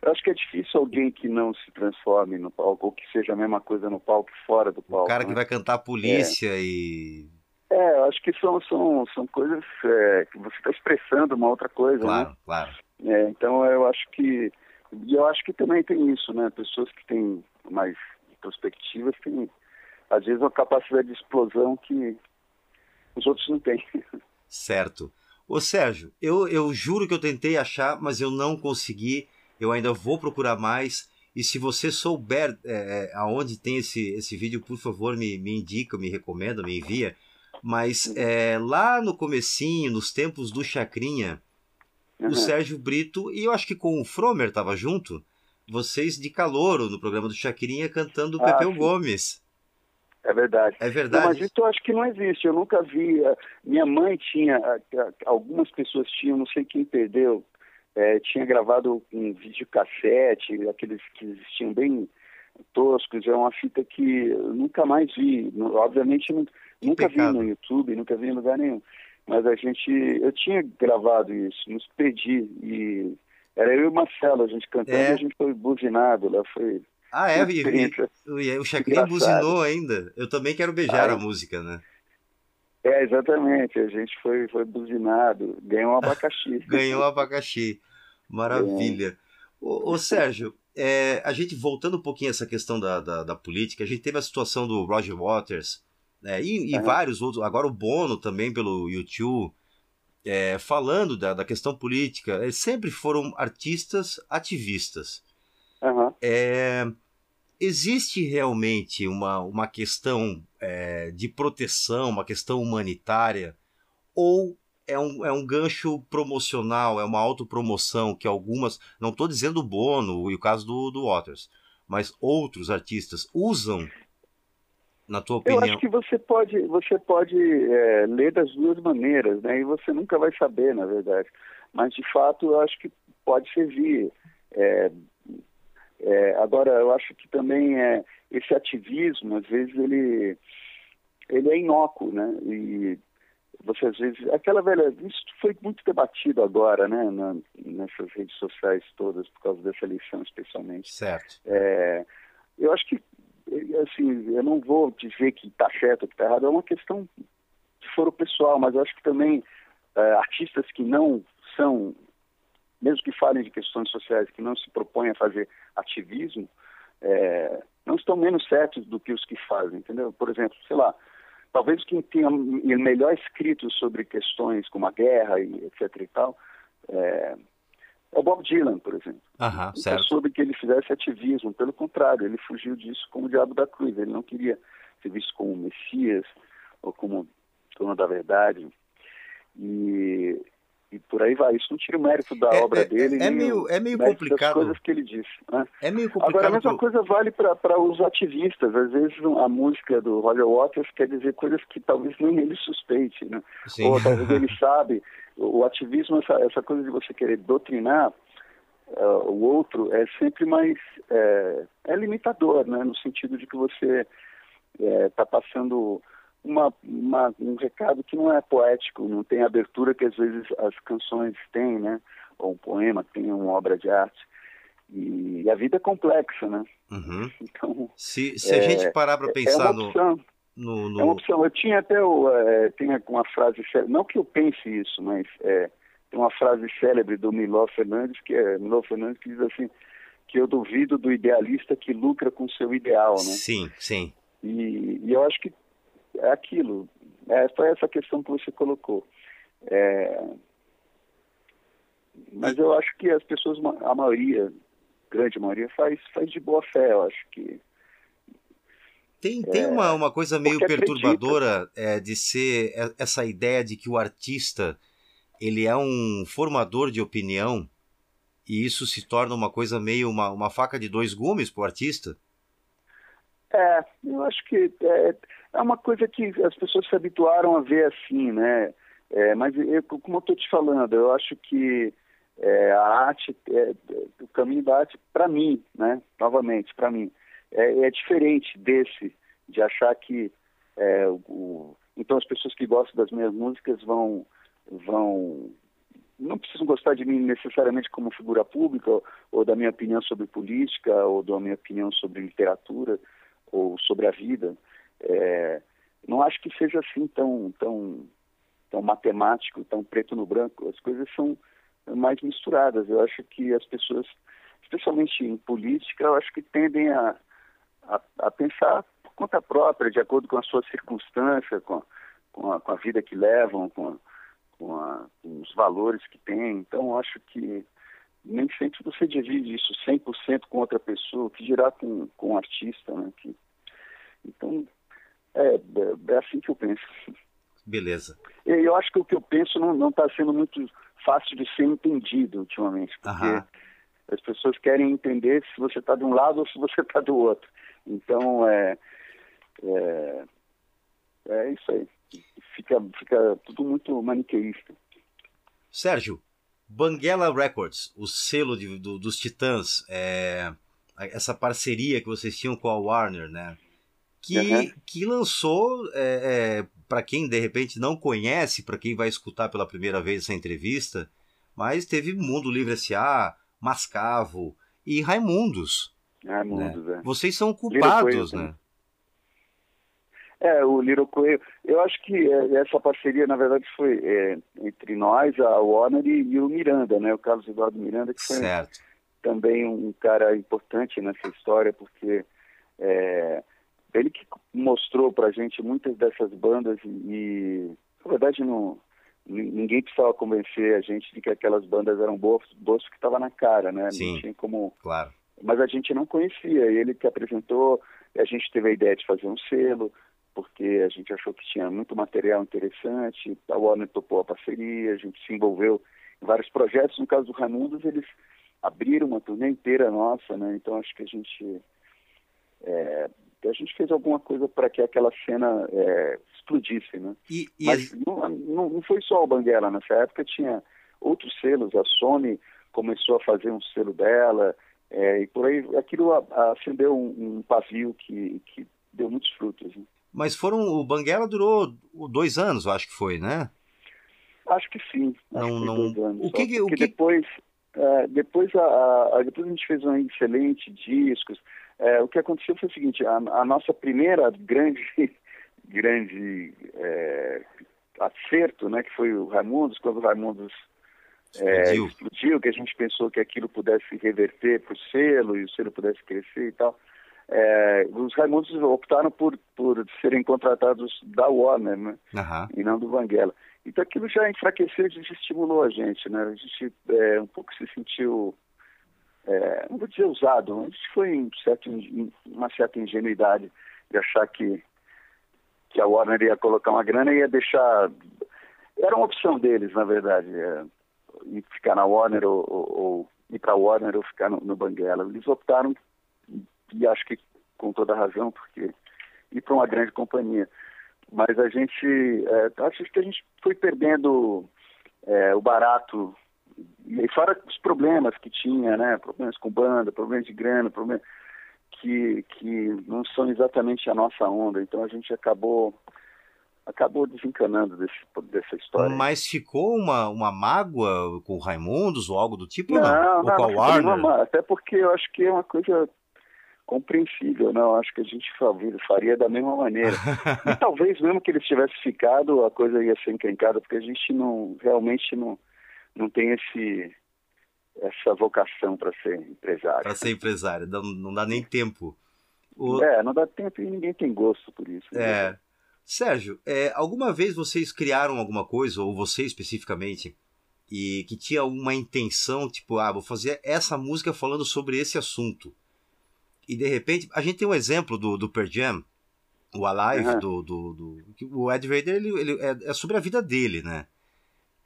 eu acho que é difícil alguém que não se transforme no palco, ou que seja a mesma coisa no palco fora do palco. O cara que né? vai cantar polícia é. e. É, eu acho que são, são, são coisas é, que você está expressando uma outra coisa. Claro, né? claro. É, então eu acho que. E eu acho que também tem isso, né? Pessoas que têm mais perspectivas têm, às vezes, uma capacidade de explosão que os outros não têm. Certo. Ô Sérgio, eu, eu juro que eu tentei achar, mas eu não consegui. Eu ainda vou procurar mais. E se você souber é, é, aonde tem esse, esse vídeo, por favor, me, me indica, me recomenda, me envia. Mas é, lá no comecinho, nos tempos do Chacrinha, uhum. o Sérgio Brito, e eu acho que com o Fromer estava junto, vocês de calouro no programa do Chacrinha cantando o ah, Pepeu sim. Gomes. É verdade. É verdade. Não, mas isso eu acho que não existe. Eu nunca vi. Eh, minha mãe tinha, eh, algumas pessoas tinham, não sei quem perdeu, é, tinha gravado um videocassete, aqueles que existiam bem toscos. É uma fita que eu nunca mais vi. Obviamente, nunca pecado. vi no YouTube, nunca vi em lugar nenhum. Mas a gente, eu tinha gravado isso, nos perdi e era eu e o Marcelo, a gente cantando é. e a gente foi buzinado lá, foi. Ah, é? E, e, o Chacrinha buzinou ainda. Eu também quero beijar Aí, a música, né? É, exatamente. A gente foi, foi buzinado, ganhou um abacaxi. ganhou um abacaxi. Maravilha. É. Ô, ô, Sérgio, é, a gente voltando um pouquinho a essa questão da, da, da, política, a gente teve a situação do Roger Waters né, e, e vários outros, agora o Bono também pelo YouTube é, falando da, da, questão política, eles sempre foram artistas ativistas. Uhum. É, existe realmente uma, uma questão é, de proteção, uma questão humanitária, ou é um, é um gancho promocional, é uma autopromoção que algumas, não estou dizendo o Bono e o caso do, do Waters, mas outros artistas usam na tua opinião? Eu acho que você pode, você pode é, ler das duas maneiras, né? E você nunca vai saber, na verdade. Mas de fato, eu acho que pode servir. É, é, agora, eu acho que também é, esse ativismo, às vezes ele ele é inócuo, né? E você às vezes aquela velha isso foi muito debatido agora, né? Na, nessas redes sociais todas por causa dessa eleição, especialmente. Certo. É, eu acho que assim, eu não vou dizer que está certo ou que está errado, é uma questão de foro pessoal, mas eu acho que também é, artistas que não são, mesmo que falem de questões sociais, que não se propõem a fazer ativismo, é, não estão menos certos do que os que fazem, entendeu? Por exemplo, sei lá, talvez quem tenha melhor escrito sobre questões como a guerra e etc e tal, é, é o Bob Dylan, por exemplo. Aham, certo. soube que ele fizesse ativismo, pelo contrário, ele fugiu disso como o diabo da cruz. Ele não queria ser visto como Messias ou como dono da verdade. E, e por aí vai. Isso não tira o mérito da É- obra é- dele. é meio- é meio complicado. Coisas que ele disse. né? É meio complicado. Agora, a mesma coisa vale para os ativistas. Às vezes a música do Roger Waters quer dizer coisas que talvez nem ele suspeite, né? Sim. Ou talvez ele sabe. O ativismo, essa, essa coisa de você querer doutrinar ah, o outro, é sempre mais... É, é limitador, né? No sentido de que você está passando uma, uma- um recado que não é poético, não tem a abertura que às vezes as canções têm, né? Ou um poema tem uma obra de arte. E, a vida é complexa, né? Uhum. Então, Se, se a É- gente parar para é pensar uma opção. no, no, É uma no- opção. Eu tinha até o, é, tem uma frase célebre, não que eu pense isso, mas é, tem uma frase célebre do Miló Fernandes, que é Miló Fernandes que diz assim, que eu duvido do idealista que lucra com seu ideal, né? Sim, sim. E, e eu acho que é aquilo, é, foi essa questão que você colocou. É, mas eu acho que as pessoas, a maioria, grande maioria, faz, faz de boa fé, eu acho que Tem, tem uma, uma coisa meio perturbadora é, de ser é- essa ideia de que o artista ele é um formador de opinião e isso se torna uma coisa meio uma, uma faca de dois gumes para o artista. É, eu acho que é, é uma coisa que as pessoas se habituaram a ver assim, né? É, mas eu, como eu estou te falando, eu acho que é, a arte, é, o caminho da arte, para mim, né? Novamente, para mim, é, é diferente desse, de achar que é, o, então as pessoas que gostam das minhas músicas vão, vão não precisam gostar de mim necessariamente como figura pública ou, ou da minha opinião sobre política ou da minha opinião sobre literatura ou sobre a vida. É, não acho que seja assim tão, tão, tão matemático, tão preto no branco. As coisas são mais misturadas. Eu acho que as pessoas, especialmente em política, eu acho que tendem a, a, a pensar por conta própria, de acordo com a sua circunstância, com a, com a, com a vida que levam, com, com, com os valores que têm. Então, acho que nem sempre você divide isso 100% com outra pessoa, que dirá com, com um artista, né? Que, então, é, é, assim que eu penso. Beleza. Eu acho que o que eu penso não está sendo muito fácil de ser entendido ultimamente, porque Aham. as pessoas querem entender se você está de um lado ou se você está do outro. Então, é, é, é isso aí. Fica, fica tudo muito maniqueísta. Sérgio, Banguela Records, o selo de- do- dos Titãs, é, essa parceria que vocês tinham com a Warner, né? Que, Uhum. que lançou, é, para quem de repente não conhece, para quem vai escutar pela primeira vez essa entrevista, mas teve Mundo Livre S.A., Mascavo e Raimundos. Ah, mundos, é. Vocês são culpados, né? É, o Little Coelho. Eu acho que é, essa parceria, na verdade, foi é, entre nós, a Warner e, e o Miranda, né? O Carlos Eduardo Miranda, que foi Certo. também um cara importante nessa história, porque é, ele que mostrou pra gente muitas dessas bandas e, na verdade, não, ni- ninguém precisava convencer a gente de que aquelas bandas eram boas, boas que estava na cara, né? Sim. Não tinha como Claro. mas a gente não conhecia. Ele que apresentou, a gente teve a ideia de fazer um selo, porque a gente achou que tinha muito material interessante, a Warner topou a parceria, a gente se envolveu em vários projetos. No caso do Raimundos, eles abriram uma turnê inteira nossa, né? Então acho que a gente é, a gente fez alguma coisa para que aquela cena é, explodisse, né? E, e Mas não, não, não foi só o Banguela, nessa época tinha outros selos, a Sony começou a fazer um selo dela, é, e por aí aquilo acendeu um, um pavio que, que deu muitos frutos. né? mas foram. O Banguela durou dois anos, eu acho que foi, né? Acho que sim. Acho Não- que não- dois anos o que o porque que- depois, é, depois, a, a- depois a gente fez um excelente discos. É, o que aconteceu foi o seguinte, a, a nossa primeira grande, grande é, acerto, né, que foi o Raimundos, quando o Raimundos é, Explodiu. explodiu, que a gente pensou que aquilo pudesse reverter para o selo e o selo pudesse crescer e tal. é, os Raimundos optaram por, por serem contratados da Warner, né? Uhum. E não do Vanguela. Então aquilo já enfraqueceu e desestimulou a gente, né? A gente é, um pouco se sentiu, é, não vou dizer usado, gente foi em certo, uma certa ingenuidade de achar que, que a Warner ia colocar uma grana e ia deixar... Era uma opção deles, na verdade, é, ficar na Warner ou, ou, ou ir para a Warner ou ficar no, no Banguela. Eles optaram e acho que com toda razão, porque ir para uma grande companhia. Mas a gente, é, acho que a gente foi perdendo é, o barato, e fora os problemas que tinha, né? Problemas com banda, problemas de grana, problemas que, que não são exatamente a nossa onda. Então a gente acabou acabou desencanando desse, dessa história. Mas ficou uma, uma mágoa com o Raimundos ou algo do tipo? Não, não, não, não, até porque eu acho que é uma coisa compreensível, não. Acho que a gente faria da mesma maneira. e talvez mesmo que ele tivesse ficado, a coisa ia ser encrencada, porque a gente não realmente não, não tem esse essa vocação para ser empresário. Para ser empresário, não, não dá nem tempo. O... É, não dá tempo e ninguém tem gosto por isso. Né? É. Sérgio, é, alguma vez vocês criaram alguma coisa, ou você especificamente, e que tinha uma intenção, tipo, ah, vou fazer essa música falando sobre esse assunto e de repente, a gente tem um exemplo do, do Per Jam, o Alive, uhum. do, do, do, O Ed Vader, ele, ele é, é, sobre a vida dele, né?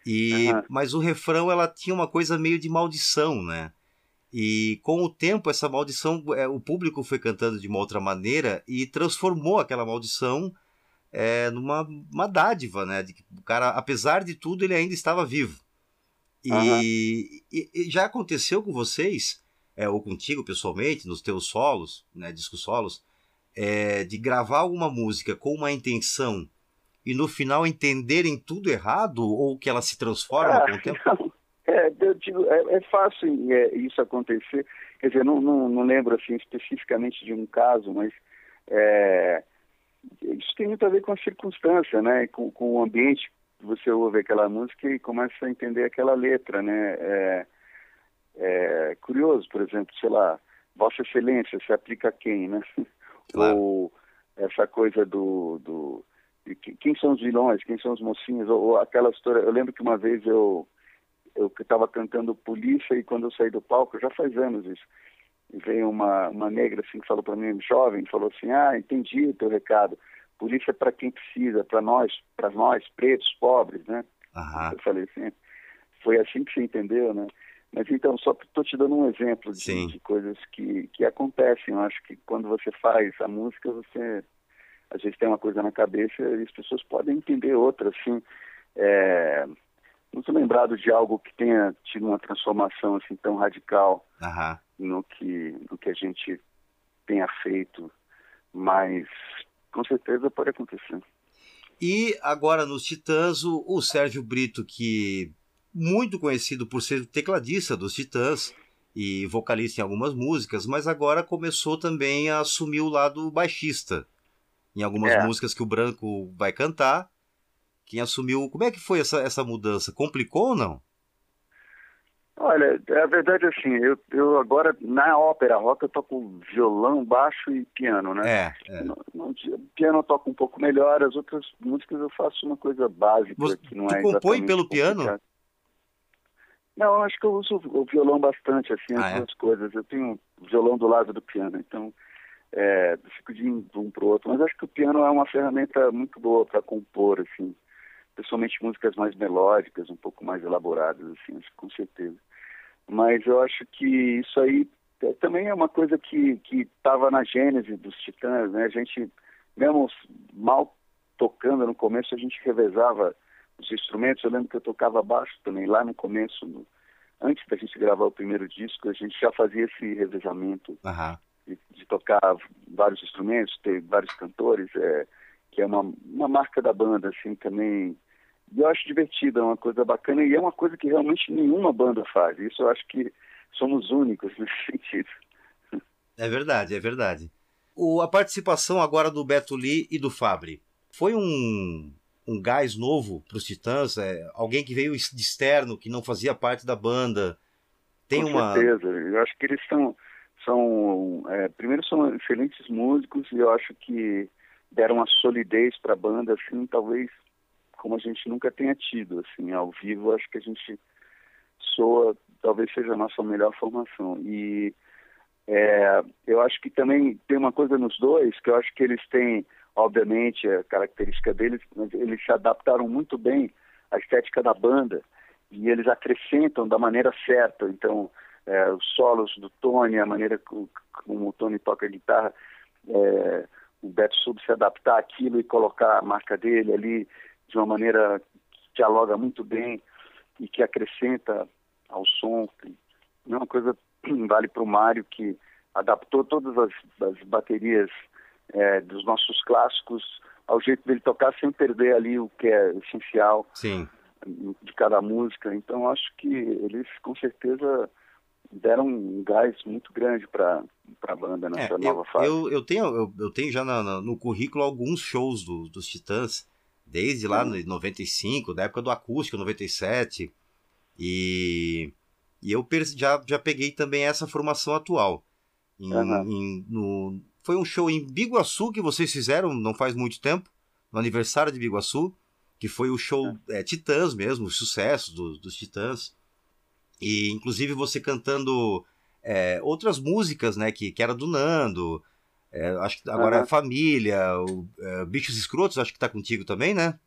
E, uhum. Mas o refrão, ela tinha uma coisa meio de maldição, né? E com o tempo, essa maldição, é, o público foi cantando de uma outra maneira e transformou aquela maldição é, numa uma dádiva, né? De que o cara, apesar de tudo, ele ainda estava vivo. E, uhum. e, e já aconteceu com vocês é, ou contigo pessoalmente, nos teus solos, né, discos solos, é, de gravar alguma música com uma intenção e no final entenderem tudo errado ou que ela se transforma ah, com o tempo? É, eu digo, é, é fácil é, isso acontecer. Quer dizer, não, não, não, lembro assim especificamente de um caso, mas é, isso tem muito a ver com a circunstância, né? Com, com o ambiente que você ouve aquela música e começa a entender aquela letra, né? É, é, curioso, por exemplo, sei lá, Vossa Excelência se aplica a quem, né? Claro. Ou essa coisa do, do quem são os vilões, quem são os mocinhos, ou, ou aquela história. Eu lembro que uma vez eu eu estava cantando polícia e quando eu saí do palco, já faz anos isso, veio uma, uma negra assim que falou para mim, jovem, falou assim, ah, entendi o teu recado, polícia é para quem precisa, para nós, para nós, pretos, pobres, né? Uhum. Eu falei assim, foi assim que você entendeu, né? Mas então, só estou te dando um exemplo de, de, coisas que, que acontecem. Eu acho que quando você faz a música, você às vezes tem uma coisa na cabeça e as pessoas podem entender outra, assim. É, não estou lembrado de algo que tenha tido uma transformação assim tão radical uhum. no, que, no que a gente tenha feito, mas com certeza pode acontecer. E agora nos Titãs, o, o Sérgio Brito, que muito conhecido por ser tecladista dos Titãs e vocalista em algumas músicas, mas agora começou também a assumir o lado baixista. Em algumas é. músicas que o Branco vai cantar. Quem assumiu. Como é que foi essa, essa mudança? Complicou ou não? Olha, é a verdade é assim, eu, eu agora, na ópera rock, eu toco violão, baixo e piano, né? É, é. No, no, piano eu toco um pouco melhor, as outras músicas eu faço uma coisa básica, Você, que não tu é compõe pelo piano? Não, acho que eu uso o violão bastante, assim, ah, as é? duas coisas. Eu tenho o violão do lado do piano, então é, fico de um para o outro. Mas acho que o piano é uma ferramenta muito boa para compor, assim, principalmente músicas mais melódicas, um pouco mais elaboradas, assim, com certeza. Mas eu acho que isso aí é, também é uma coisa que estava na gênese dos Titãs, né? A gente, mesmo mal tocando no começo, a gente revezava os instrumentos. Eu lembro que eu tocava baixo também lá no começo, no, antes da gente gravar o primeiro disco, a gente já fazia esse revezamento uhum. De, de, tocar vários instrumentos, ter vários cantores, é, que é uma, uma marca da banda, assim, também. E eu acho divertido, é uma coisa bacana e é uma coisa que realmente nenhuma banda faz. Isso eu acho que somos únicos nesse sentido. É verdade, é verdade. O, a participação agora do Beto Lee e do Fabri foi um, um gás novo para os Titãs? É, alguém que veio de externo, que não fazia parte da banda? Tem Com uma. certeza. Eu acho que eles são, são é, primeiro são excelentes músicos e eu acho que deram uma solidez para a banda assim talvez como a gente nunca tenha tido assim ao vivo acho que a gente soa talvez seja a nossa melhor formação. E é, eu acho que também tem uma coisa nos dois que eu acho que eles têm obviamente a característica deles mas eles se adaptaram muito bem à estética da banda e eles acrescentam da maneira certa. Então é, os solos do Tony, a maneira como, como o Tony toca a guitarra, é, o Beto soube se adaptar àquilo e colocar a marca dele ali de uma maneira que dialoga muito bem e que acrescenta ao som. A mesma coisa vale para o Mário, que adaptou todas as, as baterias é, dos nossos clássicos ao jeito dele tocar sem perder ali o que é essencial Sim. de cada música. Então acho que eles com certeza deram um gás muito grande para a banda nessa é, nova eu, fase. Eu, eu, tenho, eu, eu tenho já na, na, no currículo alguns shows do, dos Titãs, desde lá em 95, da época do acústico, 97, e, e eu já, já peguei também essa formação atual. Em, uhum. em, no, foi um show em Biguaçu que vocês fizeram não faz muito tempo, no aniversário de Biguaçu, que foi o show é. É, Titãs mesmo, o sucesso do, dos Titãs. E inclusive você cantando é, outras músicas, né? Que, que era do Nando. É, acho que agora uhum. é Família, o, é, Bichos Escrotos, acho que tá contigo também, né?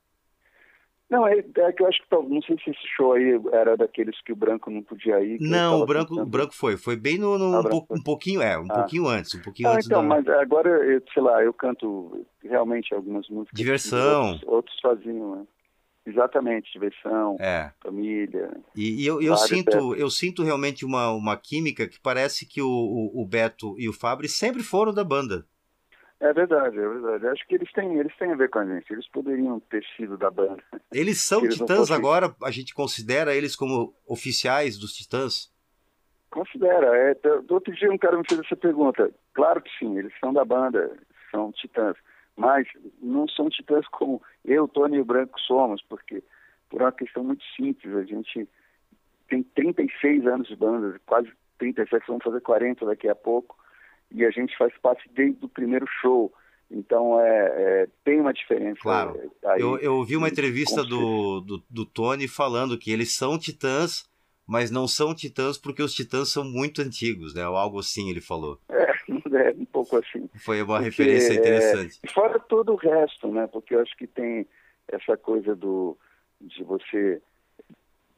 Não, é, é, que eu acho que não sei se esse show aí era daqueles que o branco não podia ir. Não, o branco, o branco foi, foi bem no, no ah, um, um, pouquinho, é, um ah. pouquinho antes, um pouquinho ah, antes. Então, da... mas agora, eu, sei lá, eu canto realmente algumas músicas. Diversão. Outros, outros faziam, né? Exatamente, diversão, é. família. E, e eu, eu sinto, eu sinto realmente uma, uma química que parece que o, o, o, Beto e o Fabri sempre foram da banda. É verdade, é verdade. Acho que eles têm, eles têm a ver com a gente. Eles poderiam ter sido da banda. Eles são eles titãs agora? A gente considera eles como oficiais dos titãs? Considera. É, do outro dia um cara me fez essa pergunta. Claro que sim, eles são da banda, são titãs mas não são titãs como eu, Tony e o Branco somos, porque por uma questão muito simples, a gente tem 36 anos de banda, quase 37, vamos fazer 40 daqui a pouco, e a gente faz parte desde o primeiro show. Então é, é tem uma diferença. Claro. Aí, eu, eu ouvi uma entrevista do, do, do Tony falando que eles são titãs, mas não são titãs porque os titãs são muito antigos, né? Ou algo assim ele falou. É, é um pouco assim. Foi uma porque, referência interessante. É, fora todo o resto, né? Porque eu acho que tem essa coisa do de você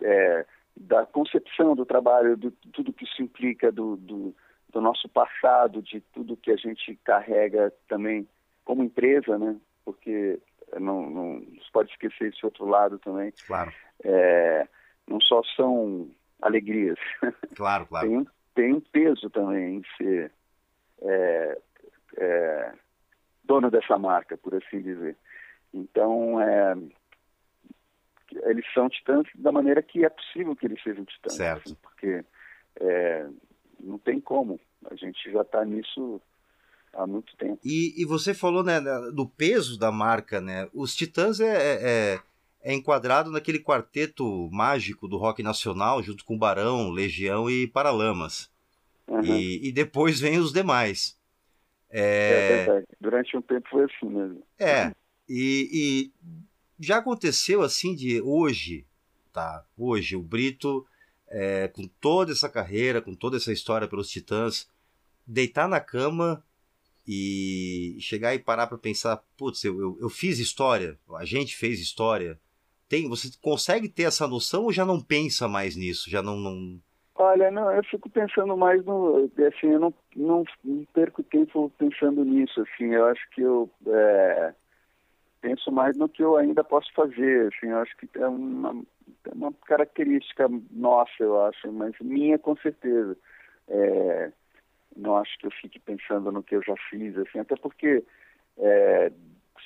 é, da concepção do trabalho, de tudo que isso implica do, do, do, nosso passado, de tudo que a gente carrega também como empresa, né? Porque não, não se pode esquecer esse outro lado também. Claro. É, não só são alegrias. Claro, claro. tem, tem um peso também em ser é, é, dono dessa marca, por assim dizer. Então, é, eles são titãs da maneira que é possível que eles sejam titãs. Certo. Assim, porque é, não tem como. A gente já está nisso há muito tempo. E, e você falou né, do peso da marca, né? Os Titãs é, é, é, é enquadrado naquele quarteto mágico do rock nacional, junto com Barão, Legião e Paralamas. Uhum. E, e, depois vem os demais. É... é verdade. Durante um tempo foi assim mesmo. É. E, e, já aconteceu assim de hoje, tá? Hoje, o Brito, é, com toda essa carreira, com toda essa história pelos Titãs, deitar na cama e chegar e parar para pensar, putz, eu, eu, eu, fiz história, a gente fez história. Tem, você consegue ter essa noção ou já não pensa mais nisso? Já não, não Olha, não, eu fico pensando mais no. Assim, eu não, não, não perco tempo pensando nisso. Assim, eu acho que eu é, penso mais no que eu ainda posso fazer. Assim, eu acho que é uma, é uma característica nossa, eu acho, mas minha com certeza. É, não acho que eu fique pensando no que eu já fiz, assim, até porque é,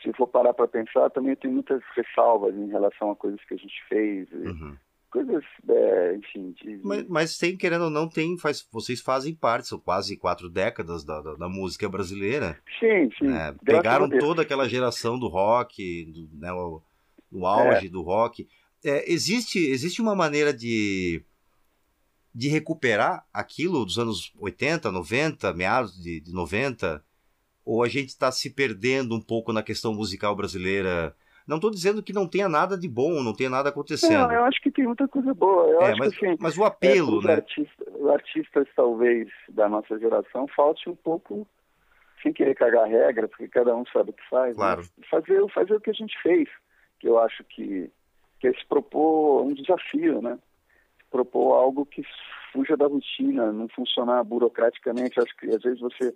se for parar para pensar, também tem muitas ressalvas em relação a coisas que a gente fez. Uhum coisas, é, enfim. De... Mas, mas tem, querendo ou não, tem, faz, vocês fazem parte, são quase quatro décadas da, da, da música brasileira. Sim, sim. Né? Pegaram toda aquela geração do rock, do, né, o, o auge é. do rock. É, existe, existe uma maneira de, de recuperar aquilo dos anos 80, 90, meados de, de 90? Ou a gente está se perdendo um pouco na questão musical brasileira? Não estou dizendo que não tenha nada de bom, não tenha nada acontecendo. Não, eu acho que tem muita coisa boa. Eu é, acho mas, que, assim, mas o apelo, é, né? Artistas, artistas, talvez, da nossa geração, falte um pouco, sem querer cagar regra, porque cada um sabe o que faz. Claro. Fazer, fazer o que a gente fez, que eu acho que, que é se propor um desafio, né? Se propor algo que fuja da rotina, não funcionar burocraticamente. Acho que às vezes você,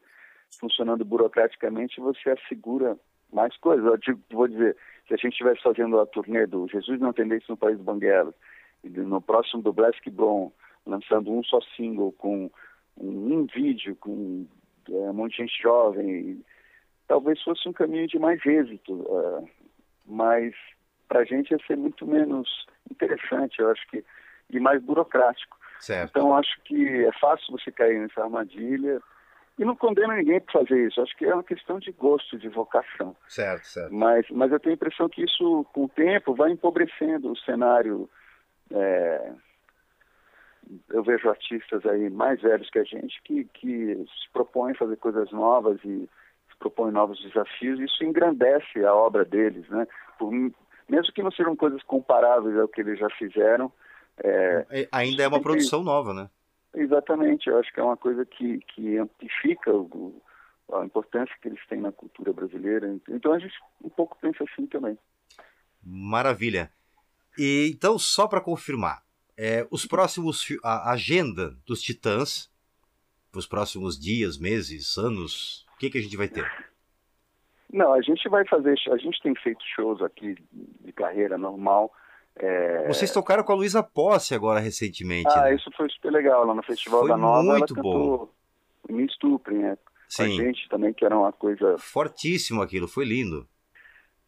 funcionando burocraticamente, você assegura mais coisas. Eu digo, vou dizer, se a gente estivesse fazendo a turnê do Jesus Não Tem no País do Banguela, e no próximo do Black Bron, lançando um só single com um, um vídeo, com é, um monte de gente jovem, talvez fosse um caminho de mais êxito, uh, mas para a gente ia ser muito menos interessante, eu acho que, e mais burocrático. Certo. Então acho que é fácil você cair nessa armadilha, e não condeno ninguém por fazer isso. Acho que é uma questão de gosto, de vocação. Certo, certo. Mas, mas eu tenho a impressão que isso, com o tempo, vai empobrecendo o cenário. É... Eu vejo artistas aí mais velhos que a gente que, que se propõem a fazer coisas novas e se propõem novos desafios. E isso engrandece a obra deles, né? Por, mesmo que não sejam coisas comparáveis ao que eles já fizeram. É... é ainda é uma produção nova, né? Exatamente, eu acho que é uma coisa que, que amplifica o, a importância que eles têm na cultura brasileira. Então a gente um pouco pensa assim também. Maravilha. E então, só para confirmar, é, os próximos a agenda dos Titãs, os próximos dias, meses, anos, o que, que a gente vai ter? Não, a gente vai fazer, a gente tem feito shows aqui de carreira normal é... Vocês tocaram com a Luísa Posse agora recentemente. Ah, né? isso foi super legal lá no Festival foi da Nova. Muito ela bom. Me estupre, né? Com a gente também, que era uma coisa. Fortíssimo aquilo, foi lindo.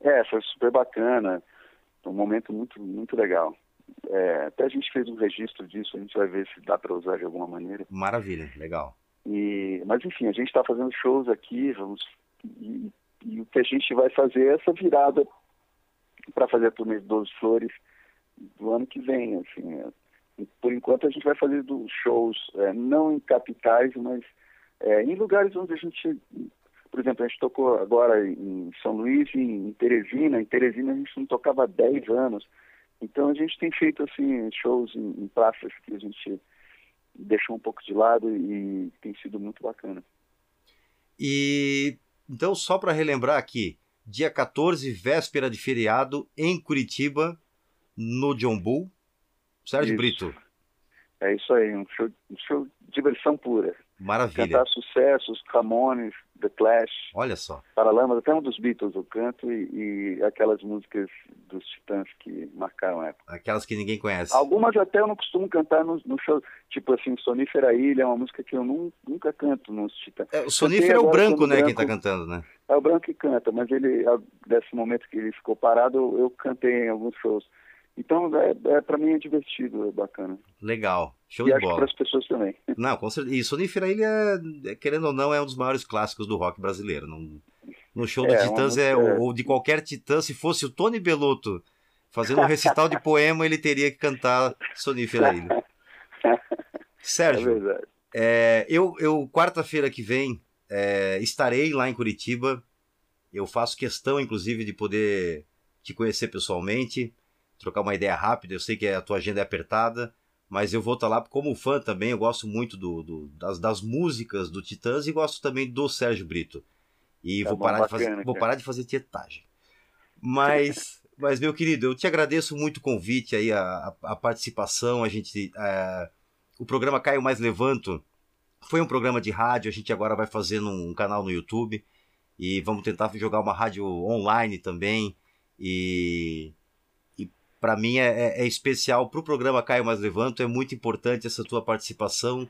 É, foi super bacana. Um momento muito, muito legal. É, até a gente fez um registro disso, a gente vai ver se dá para usar de alguma maneira. Maravilha, legal. E, mas enfim, a gente está fazendo shows aqui, vamos e, e, o que a gente vai fazer é essa virada para fazer a turnê de 12 Flores do ano que vem. Assim, é. Por enquanto a gente vai fazer shows é, não em capitais, mas é, em lugares onde a gente, por exemplo, a gente tocou agora em São Luís, em Teresina. Em Teresina a gente não tocava há 10 anos. Então a gente tem feito assim shows em, em praças que a gente deixou um pouco de lado e tem sido muito bacana. E então só para relembrar aqui, dia 14, véspera de feriado em Curitiba, no John Bull. Sérgio isso. Brito. É isso aí, um show, um show de diversão pura. Maravilha. Cantar sucessos, Ramones, The Clash. Olha só. Paralamas, até um dos Beatles eu canto e, e, aquelas músicas dos Titãs que marcaram a época. Aquelas que ninguém conhece. Algumas até eu não costumo cantar no, no show, tipo assim, Sonífera Ilha é uma música que eu não, nunca canto nos Titãs. É, o Sonífera é o branco, né, branco, quem tá cantando, né? É o branco que canta, mas ele, desse momento que ele ficou parado, eu, eu cantei em alguns shows. Então, é, é para mim é divertido, é bacana. Legal, show e de acho bola. para as pessoas também. Não, com certeza. E Sonífera Ilha, é, querendo ou não, é um dos maiores clássicos do rock brasileiro. Não, no show do É, Titãs, é, música- ou de qualquer Titã, se fosse o Tony Belotto fazendo um recital de poema, ele teria que cantar Sonífera Ilha. É Sérgio, verdade. É, eu, eu quarta-feira que vem, é, estarei lá em Curitiba. Eu faço questão, inclusive, de poder te conhecer pessoalmente, trocar uma ideia rápida. Eu sei que a tua agenda é apertada, mas eu vou estar lá como fã também. Eu gosto muito do, do- das, das músicas do Titãs e gosto também do Sérgio Brito. E Tá vou, bom, parar de bacana, fazer, vou parar de fazer tietagem. Mas, mas, meu querido, eu te agradeço muito o convite aí, a, a- participação. A gente. é, o programa Caio Mais Levanto foi um programa de rádio, a gente agora vai fazer num canal no YouTube e vamos tentar jogar uma rádio online também. E para mim é, é- é especial para o programa Caio Mais Levanto, é muito importante essa tua participação.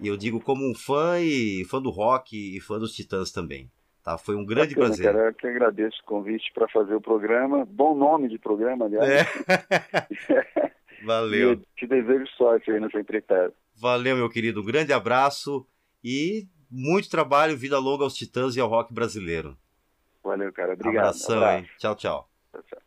E eu digo como um fã e fã do rock e fã dos Titãs também. Tá? Foi um grande Bacana, prazer. Cara, eu que agradeço o convite para fazer o programa. Bom nome de programa, aliás. É. Valeu. eu te desejo sorte aí nessa empreitada. Valeu, meu querido. Um grande abraço e muito trabalho, vida longa aos Titãs e ao rock brasileiro. Valeu, cara. Obrigado. Abração, Abraço. hein? Tchau, tchau. Tchau, tchau.